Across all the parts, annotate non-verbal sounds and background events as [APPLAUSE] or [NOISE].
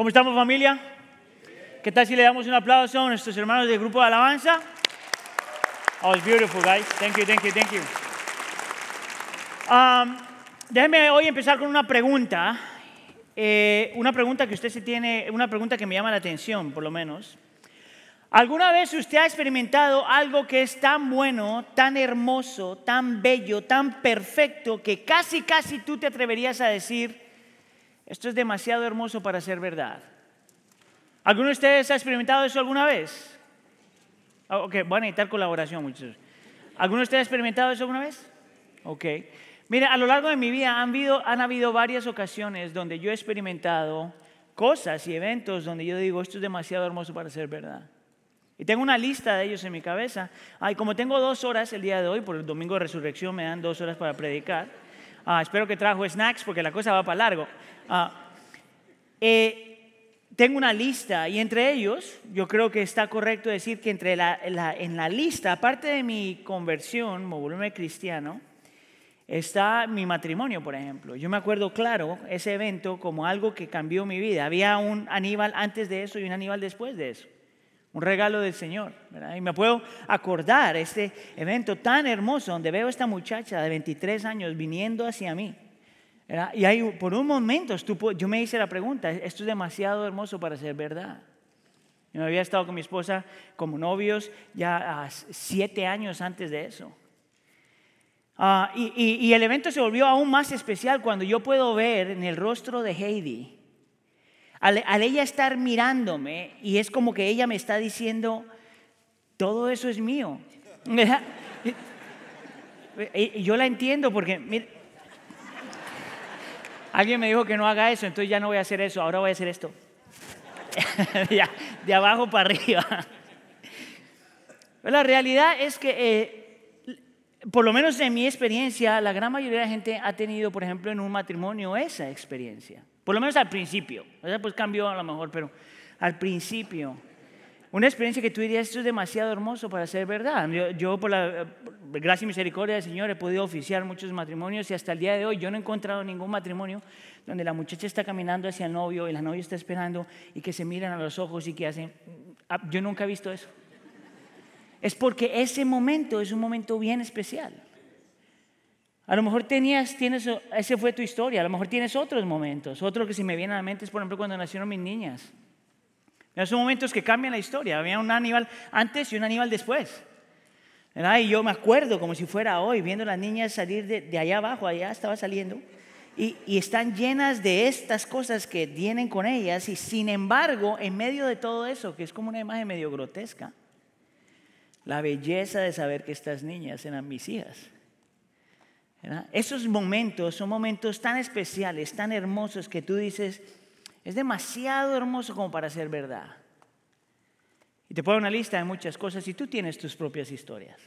¿Cómo estamos familia? ¿Qué tal si le damos un aplauso a nuestros hermanos del grupo de alabanza? Oh, it's beautiful, guys. Thank you, thank you, thank you. Um, déjeme hoy empezar con una pregunta. Eh, una pregunta que usted se tiene, una pregunta que me llama la atención, por lo menos. ¿Alguna vez usted ha experimentado algo que es tan bueno, tan hermoso, tan bello, tan perfecto, que casi, casi tú te atreverías a decir, esto es demasiado hermoso para ser verdad? ¿Alguno de ustedes ha experimentado eso alguna vez? Ah, ok, voy a necesitar colaboración, muchachos. ¿Alguno de ustedes ha experimentado eso alguna vez? Ok. Mire, a lo largo de mi vida han habido, han habido varias ocasiones donde yo he experimentado cosas y eventos donde yo digo, esto es demasiado hermoso para ser verdad. Y tengo una lista de ellos en mi cabeza. Ay, como tengo dos horas el día de hoy, por el domingo de resurrección me dan dos horas para predicar. Ah, espero que trajo snacks porque la cosa va para largo. Ah, eh, tengo una lista y entre ellos, yo creo que está correcto decir que entre la, en la lista, aparte de mi conversión, mi volumen cristiano, está mi matrimonio, por ejemplo. Yo me acuerdo claro ese evento como algo que cambió mi vida. Había un Aníbal antes de eso y un Aníbal después de eso un regalo del Señor. Y me puedo acordar este evento tan hermoso donde veo a esta muchacha de 23 años viniendo hacia mí. Y ahí, por un momento yo me hice la pregunta, esto es demasiado hermoso para ser verdad. Yo había estado con mi esposa como novios ya siete años antes de eso. Ah, y el evento se volvió aún más especial cuando yo puedo ver en el rostro de Heidi al, ella estar mirándome y es como que ella me está diciendo, todo eso es mío. [LAUGHS] Yo la entiendo porque, alguien me dijo que no haga eso, entonces ya no voy a hacer eso, ahora voy a hacer esto. [LAUGHS] de abajo para arriba. La realidad es que, eh, por lo menos en mi experiencia, la gran mayoría de la gente ha tenido, por ejemplo, en un matrimonio esa experiencia. Por lo menos al principio. Pues cambió a lo mejor, pero al principio. Una experiencia que tú dirías, esto es demasiado hermoso para ser verdad. Yo, por la gracia y misericordia del Señor, he podido oficiar muchos matrimonios y hasta el día de hoy yo no he encontrado ningún matrimonio donde la muchacha está caminando hacia el novio y la novia está esperando y que se miran a los ojos y que hacen... Ah, yo nunca he visto eso. Es porque ese momento es un momento bien especial. A lo mejor tenías, tienes, ese fue tu historia, a lo mejor tienes otros momentos. Otro que se me viene a la mente es, por ejemplo, cuando nacieron mis niñas. Son momentos que cambian la historia. Había un Aníbal antes y un Aníbal después. Y yo me acuerdo como si fuera hoy, viendo a las niñas salir de, allá abajo, allá estaba saliendo, y, y, están llenas de estas cosas que vienen con ellas, y sin embargo, en medio de todo eso, que es como una imagen medio grotesca, la belleza de saber que estas niñas eran mis hijas. Esos momentos son momentos tan especiales, tan hermosos que tú dices, es demasiado hermoso como para ser verdad. Y te pongo una lista de muchas cosas y tú tienes tus propias historias.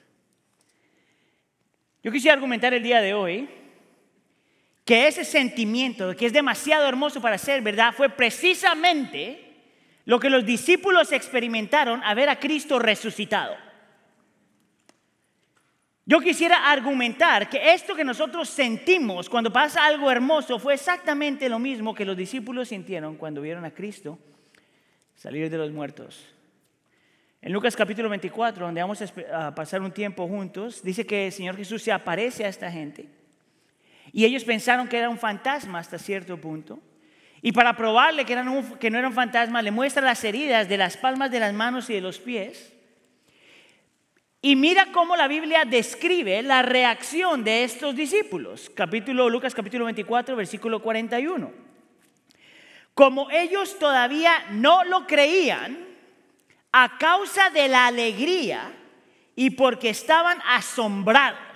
Yo quisiera argumentar el día de hoy que ese sentimiento de que es demasiado hermoso para ser verdad fue precisamente lo que los discípulos experimentaron a ver a Cristo resucitado. Yo quisiera argumentar que esto que nosotros sentimos cuando pasa algo hermoso fue exactamente lo mismo que los discípulos sintieron cuando vieron a Cristo salir de los muertos. En Lucas capítulo 24, donde vamos a pasar un tiempo juntos, dice que el Señor Jesús se aparece a esta gente. Y ellos pensaron que era un fantasma hasta cierto punto. Y para probarle que, que no era un fantasma, le muestra las heridas de las palmas de las manos y de los pies. Y mira cómo la Biblia describe la reacción de estos discípulos. Capítulo Lucas capítulo 24, versículo 41. Como ellos todavía no lo creían, a causa de la alegría y porque estaban asombrados.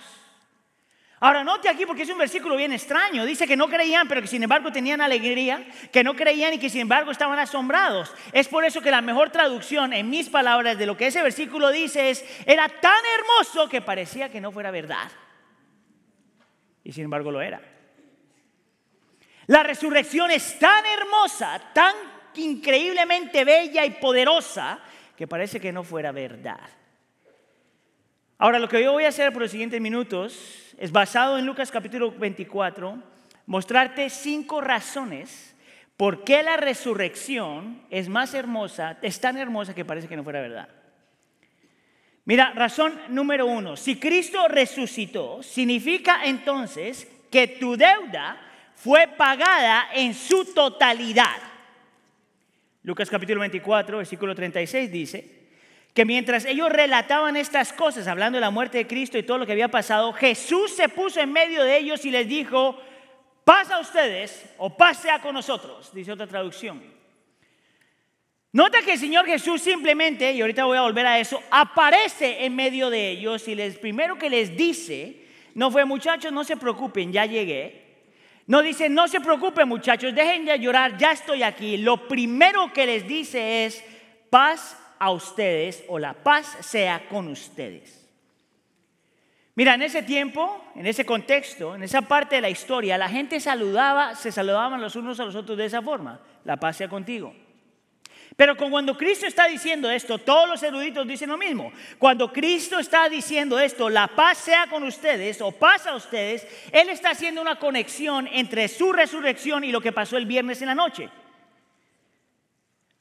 Ahora, note aquí porque es un versículo bien extraño. Dice que no creían, pero que sin embargo tenían alegría, que no creían y que sin embargo estaban asombrados. Es por eso que la mejor traducción, en mis palabras, de lo que ese versículo dice es, era tan hermoso que parecía que no fuera verdad. Y sin embargo lo era. La resurrección es tan hermosa, tan increíblemente bella y poderosa, que parece que no fuera verdad. Ahora, lo que yo voy a hacer por los siguientes minutos es basado en Lucas capítulo 24, mostrarte cinco razones ¿Por qué la resurrección es más hermosa, es tan hermosa que parece que no fuera verdad? Mira, razón número uno, si Cristo resucitó, significa entonces que tu deuda fue pagada en su totalidad. Lucas capítulo 24, versículo 36 dice que mientras ellos relataban estas cosas, hablando de la muerte de Cristo y todo lo que había pasado, Jesús se puso en medio de ellos y les dijo, pasa a ustedes o pase a con nosotros, dice otra traducción. Nota que el Señor Jesús simplemente, y ahorita voy a volver a eso, aparece en medio de ellos y les primero que les dice, no fue muchachos, no se preocupen, ya llegué. No dice, no se preocupen muchachos, dejen de llorar, ya estoy aquí. Lo primero que les dice es, paz a ustedes o la paz sea con ustedes. Mira, en ese tiempo, en ese contexto, en esa parte de la historia, la gente saludaba, se saludaban los unos a los otros de esa forma. La paz sea contigo. Pero cuando Cristo está diciendo esto, todos los eruditos dicen lo mismo. Cuando Cristo está diciendo esto, la paz sea con ustedes o paz a ustedes, Él está haciendo una conexión entre su resurrección y lo que pasó el viernes en la noche.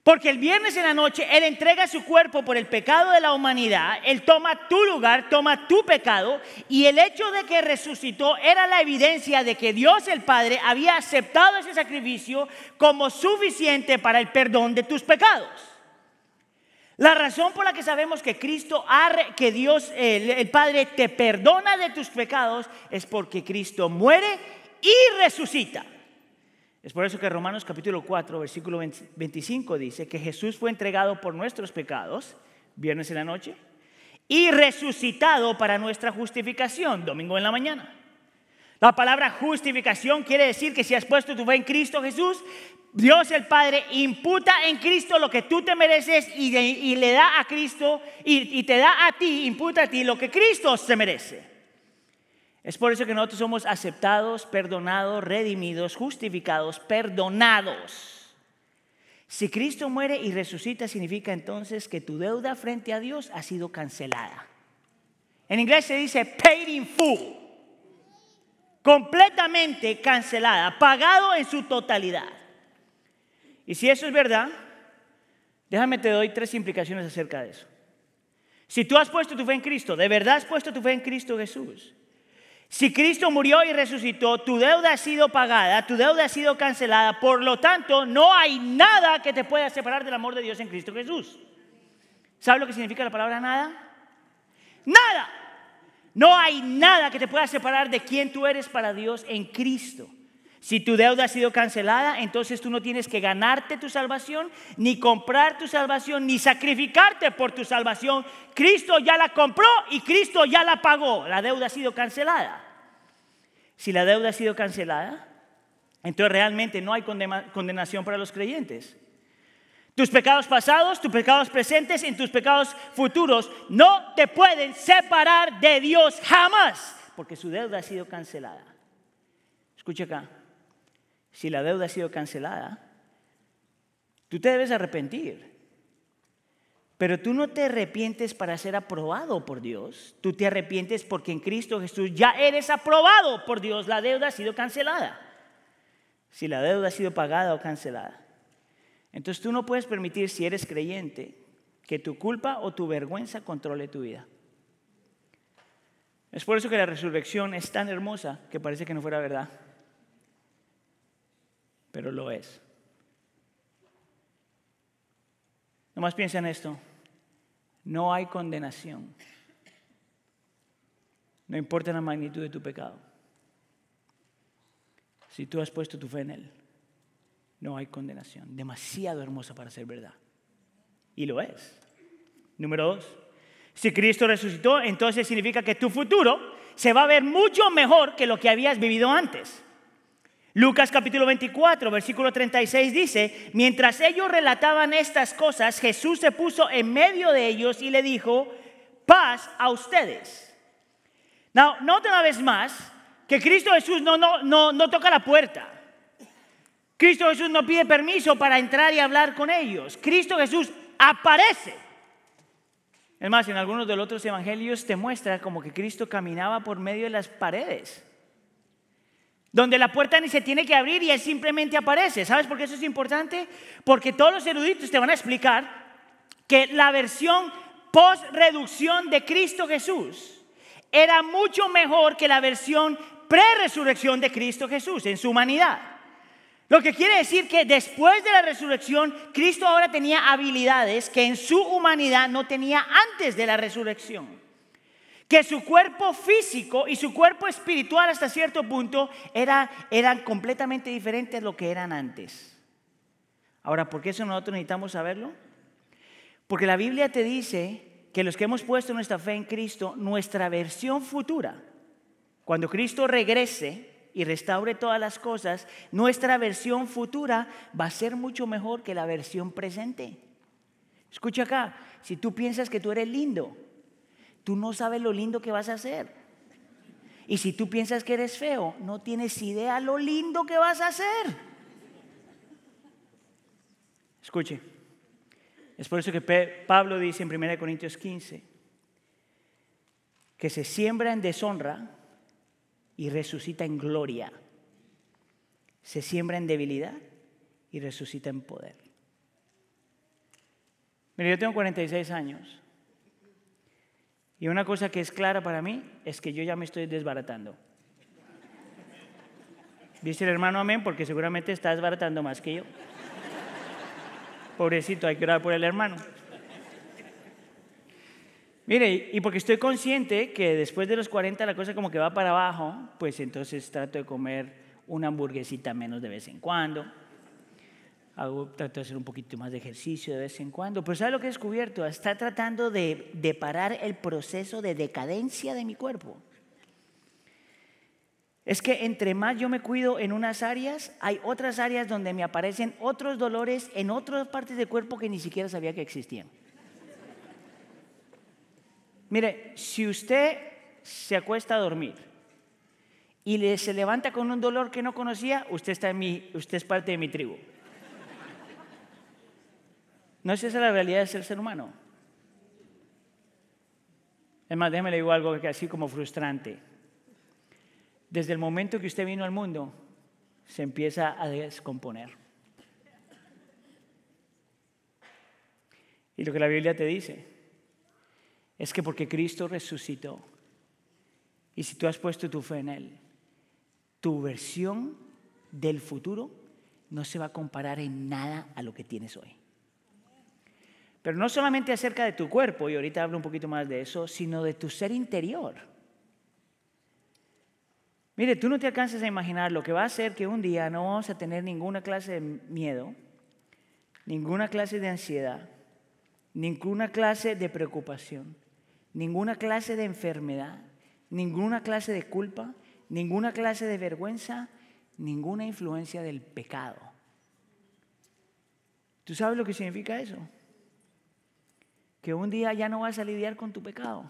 Porque el viernes en la noche Él entrega su cuerpo por el pecado de la humanidad, Él toma tu lugar, toma tu pecado, y el hecho de que resucitó era la evidencia de que Dios el Padre había aceptado ese sacrificio como suficiente para el perdón de tus pecados. La razón por la que sabemos que Cristo, que Dios, el Padre te perdona de tus pecados es porque Cristo muere y resucita. Es por eso que Romanos capítulo 4, versículo 25 dice que Jesús fue entregado por nuestros pecados, viernes en la noche, y resucitado para nuestra justificación, domingo en la mañana. La palabra justificación quiere decir que si has puesto tu fe en Cristo Jesús, Dios el Padre imputa en Cristo lo que tú te mereces y, le da a Cristo y, y te da a ti, imputa a ti lo que Cristo se merece. Es por eso que nosotros somos aceptados, perdonados, redimidos, justificados, perdonados. Si Cristo muere y resucita, significa entonces que tu deuda frente a Dios ha sido cancelada. En inglés se dice paid in full. Completamente cancelada, pagado en su totalidad. Y si eso es verdad, déjame te doy tres implicaciones acerca de eso. Si tú has puesto tu fe en Cristo, de verdad has puesto tu fe en Cristo Jesús, si Cristo murió y resucitó, tu deuda ha sido pagada, tu deuda ha sido cancelada, por lo tanto no hay nada que te pueda separar del amor de Dios en Cristo Jesús. ¿Sabes lo que significa la palabra nada? Nada. No hay nada que te pueda separar de quién tú eres para Dios en Cristo. Si tu deuda ha sido cancelada, entonces tú no tienes que ganarte tu salvación, ni comprar tu salvación, ni sacrificarte por tu salvación. Cristo ya la compró y Cristo ya la pagó. La deuda ha sido cancelada. Si la deuda ha sido cancelada, entonces realmente no hay condenación para los creyentes. Tus pecados pasados, tus pecados presentes y tus pecados futuros no te pueden separar de Dios jamás, porque su deuda ha sido cancelada. Escucha acá si la deuda ha sido cancelada, tú te debes arrepentir. Pero tú no te arrepientes para ser aprobado por Dios, tú te arrepientes porque en Cristo Jesús ya eres aprobado por Dios, la deuda ha sido cancelada. Si la deuda ha sido pagada o cancelada. Entonces tú no puedes permitir, si eres creyente, que tu culpa o tu vergüenza controle tu vida. Es por eso que la resurrección es tan hermosa que parece que no fuera verdad pero lo es. Nomás piensa en esto. No hay condenación. No importa la magnitud de tu pecado. Si tú has puesto tu fe en Él, no hay condenación. Demasiado hermosa para ser verdad. Y lo es. Número dos. Si Cristo resucitó, entonces significa que tu futuro se va a ver mucho mejor que lo que habías vivido antes. Lucas capítulo 24, versículo 36 dice, mientras ellos relataban estas cosas, Jesús se puso en medio de ellos y le dijo, paz a ustedes. No, nota una vez más que Cristo Jesús no, no, no, no toca la puerta. Cristo Jesús no pide permiso para entrar y hablar con ellos. Cristo Jesús aparece. Es más, en algunos de los otros evangelios te muestra como que Cristo caminaba por medio de las paredes. Donde la puerta ni se tiene que abrir y él simplemente aparece. ¿Sabes por qué eso es importante? Porque todos los eruditos te van a explicar que la versión post-reducción de Cristo Jesús era mucho mejor que la versión pre-resurrección de Cristo Jesús en su humanidad. Lo que quiere decir que después de la resurrección, Cristo ahora tenía habilidades que en su humanidad no tenía antes de la resurrección. Que su cuerpo físico y su cuerpo espiritual hasta cierto punto era, eran completamente diferentes de lo que eran antes. Ahora, ¿por qué eso nosotros necesitamos saberlo? Porque la Biblia te dice que los que hemos puesto nuestra fe en Cristo, nuestra versión futura, cuando Cristo regrese y restaure todas las cosas, nuestra versión futura va a ser mucho mejor que la versión presente. Escucha acá, si tú piensas que tú eres lindo, tú no sabes lo lindo que vas a hacer. Y si tú piensas que eres feo, no tienes idea lo lindo que vas a hacer. Escuche, es por eso que Pablo dice en 1 Corintios 15 que se siembra en deshonra y resucita en gloria. Se siembra en debilidad y resucita en poder. Mira, yo tengo 46 años. Y una cosa que es clara para mí es que yo ya me estoy desbaratando. Dice el hermano amén porque seguramente está desbaratando más que yo. Pobrecito, hay que orar por el hermano. Mire, y porque estoy consciente que después de los 40 la cosa como que va para abajo, pues entonces trato de comer una hamburguesita menos de vez en cuando. Trato de hacer un poquito más de ejercicio de vez en cuando. Pero ¿sabe lo que he descubierto? Está tratando de, de parar el proceso de decadencia de mi cuerpo. Es que entre más yo me cuido en unas áreas, hay otras áreas donde me aparecen otros dolores en otras partes del cuerpo que ni siquiera sabía que existían. Mire, si usted se acuesta a dormir y se levanta con un dolor que no conocía, usted, está en mi, usted es parte de mi tribu. ¿No es esa la realidad de ser ser humano? Es más, déjeme le digo algo que así como frustrante. Desde el momento que usted vino al mundo, se empieza a descomponer. Y lo que la Biblia te dice es que porque Cristo resucitó y si tú has puesto tu fe en Él, tu versión del futuro no se va a comparar en nada a lo que tienes hoy. Pero no solamente acerca de tu cuerpo, y ahorita hablo un poquito más de eso, sino de tu ser interior. Mire, tú no te alcanzas a imaginar lo que va a ser que un día no vamos a tener ninguna clase de miedo, ninguna clase de ansiedad, ninguna clase de preocupación ninguna clase de enfermedad, ninguna clase de culpa, ninguna clase de vergüenza, ninguna influencia del pecado. ¿Tú sabes lo que significa eso? Que un día ya no vas a lidiar con tu pecado.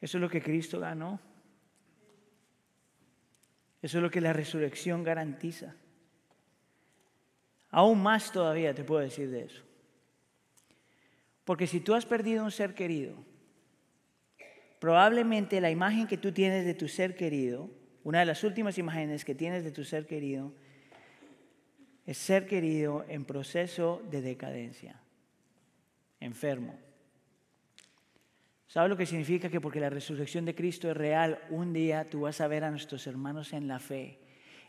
Eso es lo que Cristo ganó. Eso es lo que la resurrección garantiza. Aún más todavía te puedo decir de eso. Porque si tú has perdido un ser querido, probablemente la imagen que tú tienes de tu ser querido, una de las últimas imágenes que tienes de tu ser querido, es ser querido en proceso de decadencia, enfermo. ¿Sabes lo que significa? Que porque la resurrección de Cristo es real, un día tú vas a ver a nuestros hermanos en la fe,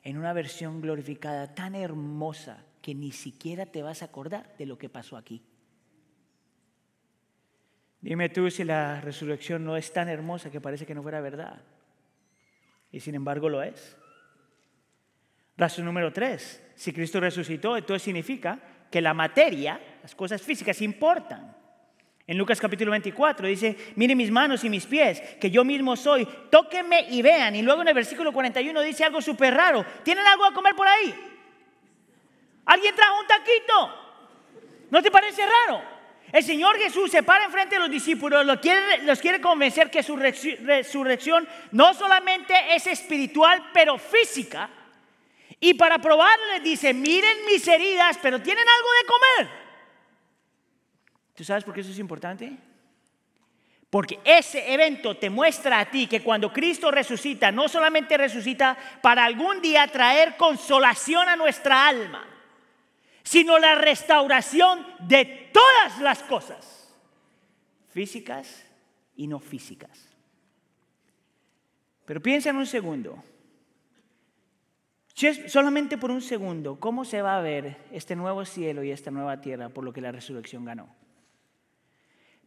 en una versión glorificada tan hermosa que ni siquiera te vas a acordar de lo que pasó aquí. Dime tú si la resurrección no es tan hermosa que parece que no fuera verdad. Y sin embargo lo es. Razón número tres. Si Cristo resucitó, entonces significa que la materia, las cosas físicas importan. En Lucas capítulo 24 dice, miren mis manos y mis pies, que yo mismo soy, tóquenme y vean. Y luego en el versículo 41 dice algo súper raro. ¿Tienen algo a comer por ahí? ¿Alguien trajo un taquito? ¿No te parece raro? El Señor Jesús se para enfrente de los discípulos, los quiere, los quiere convencer que su resurrección no solamente es espiritual, pero física. Y para probarle dice, miren mis heridas, pero tienen algo de comer. ¿Tú sabes por qué eso es importante? Porque ese evento te muestra a ti que cuando Cristo resucita, no solamente resucita para algún día traer consolación a nuestra alma, sino la restauración de todas las cosas, físicas y no físicas. Pero piensa en un segundo, solamente por un segundo, ¿cómo se va a ver este nuevo cielo y esta nueva tierra por lo que la resurrección ganó?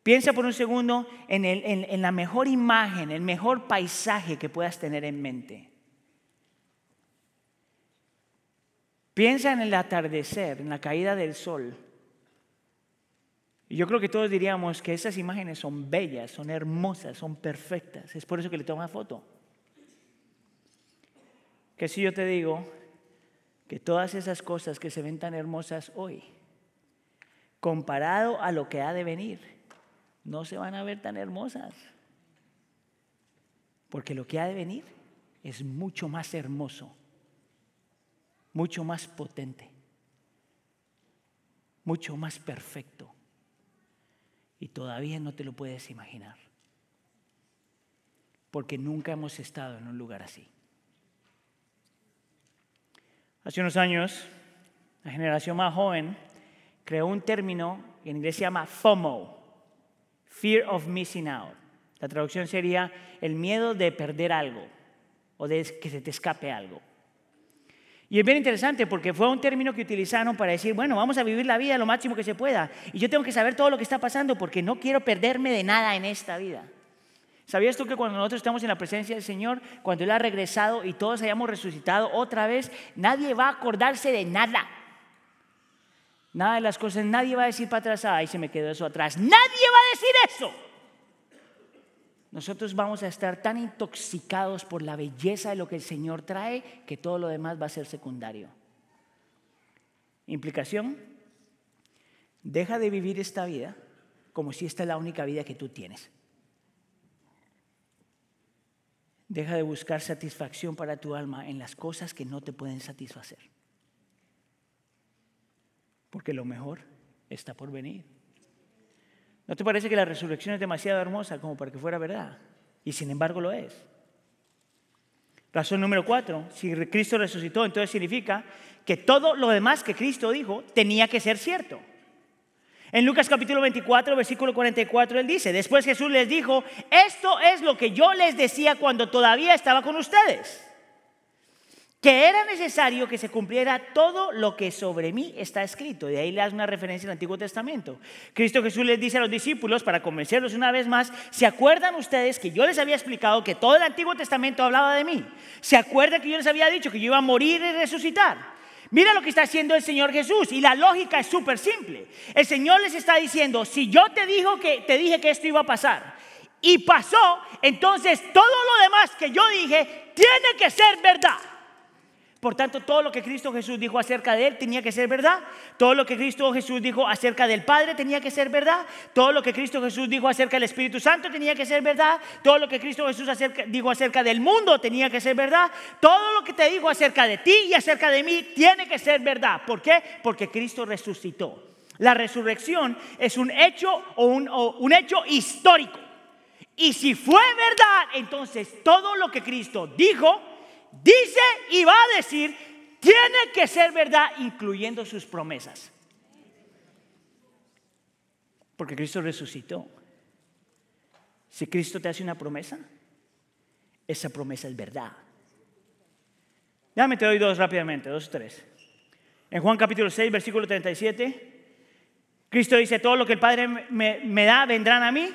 Piensa por un segundo en, la mejor imagen, el mejor paisaje que puedas tener en mente. Piensa en el atardecer, en la caída del sol. Yo creo que todos diríamos que esas imágenes son bellas, son hermosas, son perfectas. Es por eso que le toma foto. Que si yo te digo que todas esas cosas que se ven tan hermosas hoy, comparado a lo que ha de venir, no se van a ver tan hermosas. Porque lo que ha de venir es mucho más hermoso, mucho más potente, mucho más perfecto. Y todavía no te lo puedes imaginar. Porque nunca hemos estado en un lugar así. Hace unos años, la generación más joven creó un término que en inglés se llama FOMO, Fear of missing out. La traducción sería el miedo de perder algo o de que se te escape algo. Y es bien interesante porque fue un término que utilizaron para decir, bueno, vamos a vivir la vida lo máximo que se pueda. Y yo tengo que saber todo lo que está pasando porque no quiero perderme de nada en esta vida. ¿Sabías tú que cuando nosotros estamos en la presencia del Señor, cuando Él ha regresado y todos hayamos resucitado otra vez, nadie va a acordarse de nada? Nada de las cosas, nadie va a decir para atrás, ahí se me quedó eso atrás. Nadie va a decir eso. Nosotros vamos a estar tan intoxicados por la belleza de lo que el Señor trae que todo lo demás va a ser secundario. Implicación, deja de vivir esta vida como si esta es la única vida que tú tienes. Deja de buscar satisfacción para tu alma en las cosas que no te pueden satisfacer porque lo mejor está por venir. ¿No te parece que la resurrección es demasiado hermosa como para que fuera verdad? Y sin embargo lo es. Razón número cuatro, si Cristo resucitó, entonces significa que todo lo demás que Cristo dijo tenía que ser cierto. En Lucas capítulo 24, versículo 44, él dice, después Jesús les dijo, esto es lo que yo les decía cuando todavía estaba con ustedes que era necesario que se cumpliera todo lo que sobre mí está escrito. De ahí le das una referencia al Antiguo Testamento. Cristo Jesús les dice a los discípulos, para convencerlos una vez más, ¿se acuerdan ustedes que yo les había explicado que todo el Antiguo Testamento hablaba de mí? ¿Se acuerdan que yo les había dicho que yo iba a morir y resucitar? Mira lo que está haciendo el Señor Jesús y la lógica es súper simple. El Señor les está diciendo, si yo te, que, te dije que esto iba a pasar y pasó, entonces todo lo demás que yo dije tiene que ser verdad. Por tanto, todo lo que Cristo Jesús dijo acerca de Él tenía que ser verdad. Todo lo que Cristo Jesús dijo acerca del Padre tenía que ser verdad. Todo lo que Cristo Jesús dijo acerca del Espíritu Santo tenía que ser verdad. Todo lo que Cristo Jesús dijo acerca del mundo tenía que ser verdad. Todo lo que te dijo acerca de ti y acerca de mí tiene que ser verdad. ¿Por qué? Porque Cristo resucitó. La resurrección es un hecho o un, o un hecho histórico. Y si fue verdad, entonces todo lo que Cristo dijo dice y va a decir, tiene que ser verdad, incluyendo sus promesas. Porque Cristo resucitó. Si Cristo te hace una promesa, esa promesa es verdad. Déjame te doy dos rápidamente, dos tres. En Juan capítulo 6, versículo 37, Cristo dice, todo lo que el Padre me, me da vendrán a mí,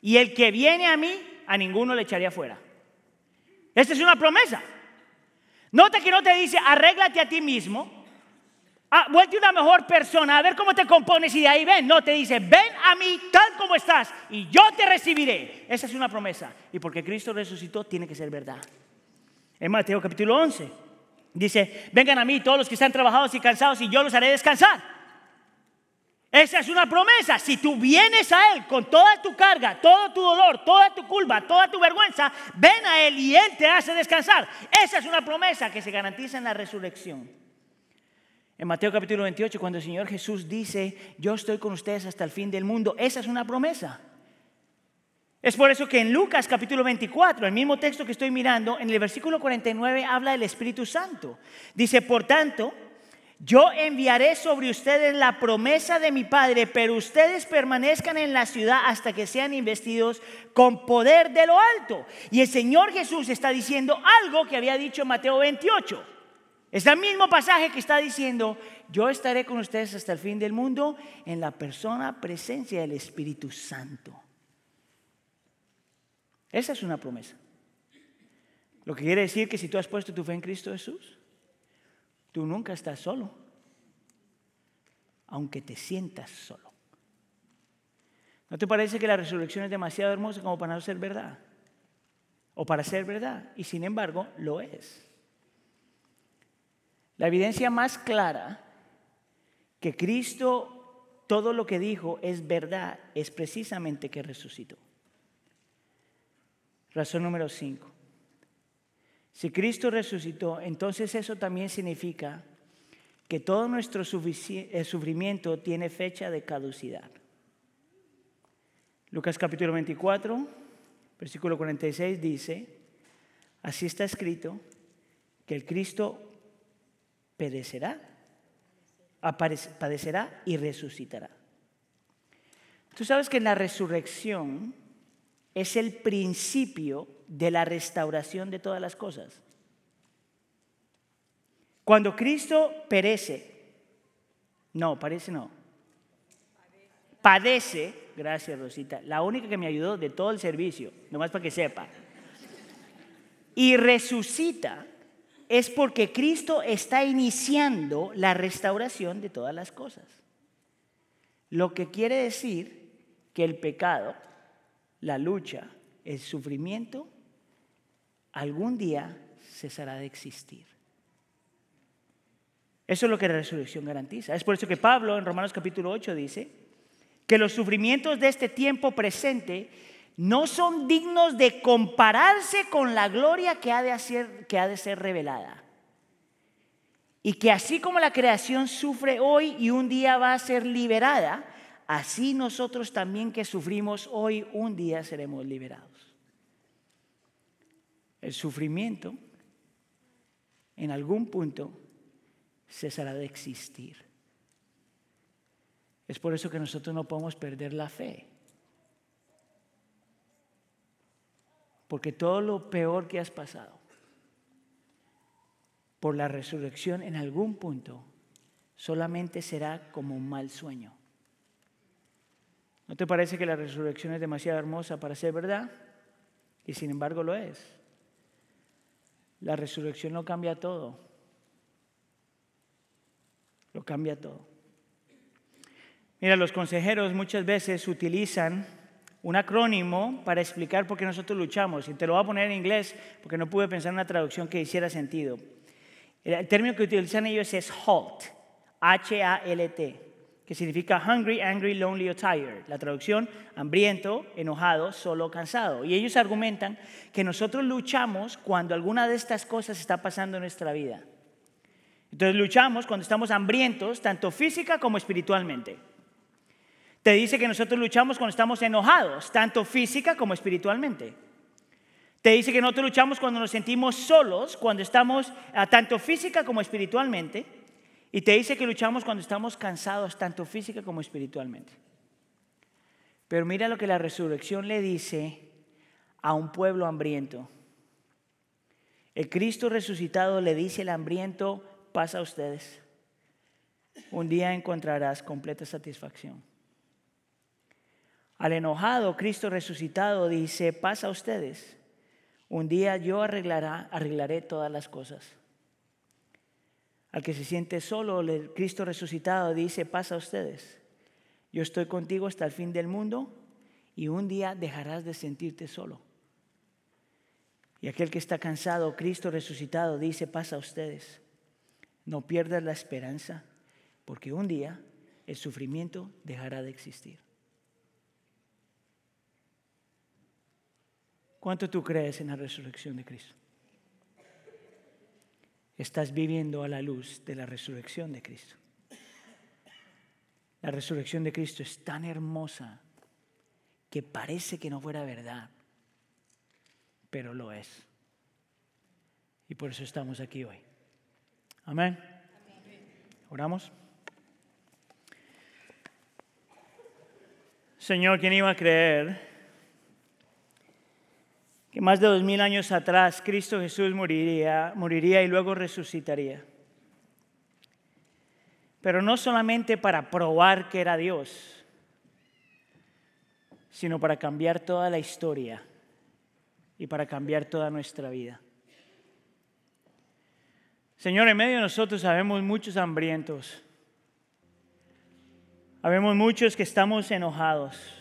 y el que viene a mí, a ninguno le echaría fuera. Esta es una promesa. Nota que no te dice, arréglate a ti mismo, ah, vuelve una mejor persona, a ver cómo te compones y de ahí ven. No, te dice, ven a mí tal como estás y yo te recibiré. Esa es una promesa. Y porque Cristo resucitó, tiene que ser verdad. En Mateo capítulo 11 dice, vengan a mí todos los que están trabajados y cansados y yo los haré descansar. Esa es una promesa. Si tú vienes a Él con toda tu carga, todo tu dolor, toda tu culpa, toda tu vergüenza, ven a Él y Él te hace descansar. Esa es una promesa que se garantiza en la resurrección. En Mateo capítulo 28, cuando el Señor Jesús dice, yo estoy con ustedes hasta el fin del mundo, esa es una promesa. Es por eso que en Lucas capítulo 24, el mismo texto que estoy mirando, en el versículo 49 habla del Espíritu Santo. Dice, por tanto, yo enviaré sobre ustedes la promesa de mi Padre, pero ustedes permanezcan en la ciudad hasta que sean investidos con poder de lo alto. Y el Señor Jesús está diciendo algo que había dicho Mateo 28. Es el mismo pasaje que está diciendo, yo estaré con ustedes hasta el fin del mundo en la persona presencia del Espíritu Santo. Esa es una promesa. Lo que quiere decir que si tú has puesto tu fe en Cristo Jesús, tú nunca estás solo, aunque te sientas solo. ¿No te parece que la resurrección es demasiado hermosa como para no ser verdad? O para ser verdad. Y sin embargo, lo es. La evidencia más clara que Cristo, todo lo que dijo es verdad, es precisamente que resucitó. Razón número 5. Si Cristo resucitó, entonces eso también significa que todo nuestro eh, sufrimiento tiene fecha de caducidad. Lucas capítulo 24, versículo 46 dice, así está escrito, que el Cristo perecerá, padecerá y resucitará. Tú sabes que en la resurrección es el principio de la restauración de todas las cosas. Cuando Cristo perece, no, parece no, padece, gracias Rosita, la única que me ayudó de todo el servicio, nomás para que sepa, y resucita, es porque Cristo está iniciando la restauración de todas las cosas. Lo que quiere decir que el pecado la lucha, el sufrimiento, algún día cesará de existir. Eso es lo que la resurrección garantiza. Es por eso que Pablo en Romanos capítulo 8 dice que los sufrimientos de este tiempo presente no son dignos de compararse con la gloria que ha de, que ha de ser revelada. Y que así como la creación sufre hoy y un día va a ser liberada, así nosotros también que sufrimos hoy, un día seremos liberados. El sufrimiento en algún punto cesará de existir. Es por eso que nosotros no podemos perder la fe. Porque todo lo peor que has pasado por la resurrección en algún punto solamente será como un mal sueño. ¿No te parece que la resurrección es demasiado hermosa para ser verdad? Y sin embargo lo es. La resurrección lo cambia todo. Lo cambia todo. Mira, los consejeros muchas veces utilizan un acrónimo para explicar por qué nosotros luchamos. Y te lo voy a poner en inglés porque no pude pensar en una traducción que hiciera sentido. El término que utilizan ellos es HALT, H-A-L-T que significa hungry, angry, lonely or tired. La traducción, hambriento, enojado, solo, cansado. Y ellos argumentan que nosotros luchamos cuando alguna de estas cosas está pasando en nuestra vida. Entonces luchamos cuando estamos hambrientos, tanto física como espiritualmente. Te dice que nosotros luchamos cuando estamos enojados, tanto física como espiritualmente. Te dice que nosotros luchamos cuando nos sentimos solos, cuando estamos ah, tanto física como espiritualmente. Y te dice que luchamos cuando estamos cansados, tanto física como espiritualmente. Pero mira lo que la resurrección le dice a un pueblo hambriento. El Cristo resucitado le dice al hambriento, pasa a ustedes. Un día encontrarás completa satisfacción. Al enojado, Cristo resucitado dice, pasa a ustedes. Un día yo arreglará, arreglaré todas las cosas. Al que se siente solo, el Cristo resucitado dice, pasa a ustedes. Yo estoy contigo hasta el fin del mundo y un día dejarás de sentirte solo. Y aquel que está cansado, Cristo resucitado, dice, pasa a ustedes. No pierdas la esperanza, porque un día el sufrimiento dejará de existir. ¿Cuánto tú crees en la resurrección de Cristo? Estás viviendo a la luz de la resurrección de La resurrección de Cristo es tan hermosa que parece que no fuera verdad, pero lo es. Y por eso estamos aquí hoy. Amén. Oramos. Señor, ¿quién iba a creer que más de dos mil años atrás Cristo Jesús moriría, moriría y luego resucitaría? Pero no solamente para probar que era Dios, sino para cambiar toda la historia y para cambiar toda nuestra vida. Señor, en medio de nosotros sabemos muchos hambrientos. Habemos muchos que estamos enojados.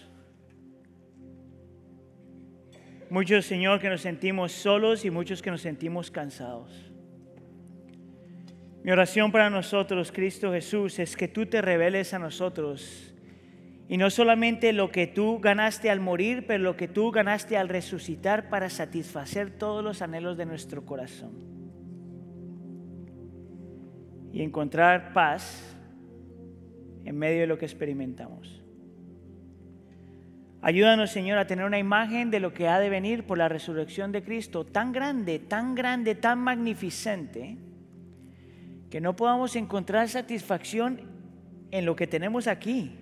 Muchos, Señor, que nos sentimos solos y muchos que nos sentimos cansados. Mi oración para nosotros, Cristo Jesús, es que tú te reveles a nosotros. Y no solamente lo que tú ganaste al morir, pero lo que tú ganaste al resucitar para satisfacer todos los anhelos de nuestro corazón y encontrar paz en medio de lo que experimentamos. Ayúdanos, Señor, a tener una imagen de lo que ha de venir por la resurrección de Cristo, tan grande, tan grande, tan magnificente, que no podamos encontrar satisfacción en lo que tenemos aquí,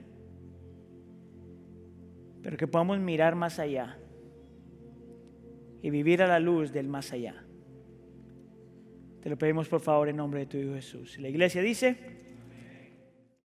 pero que podamos mirar más allá y vivir a la luz del más allá. Te lo pedimos por favor en nombre de tu Hijo Jesús. La iglesia dice...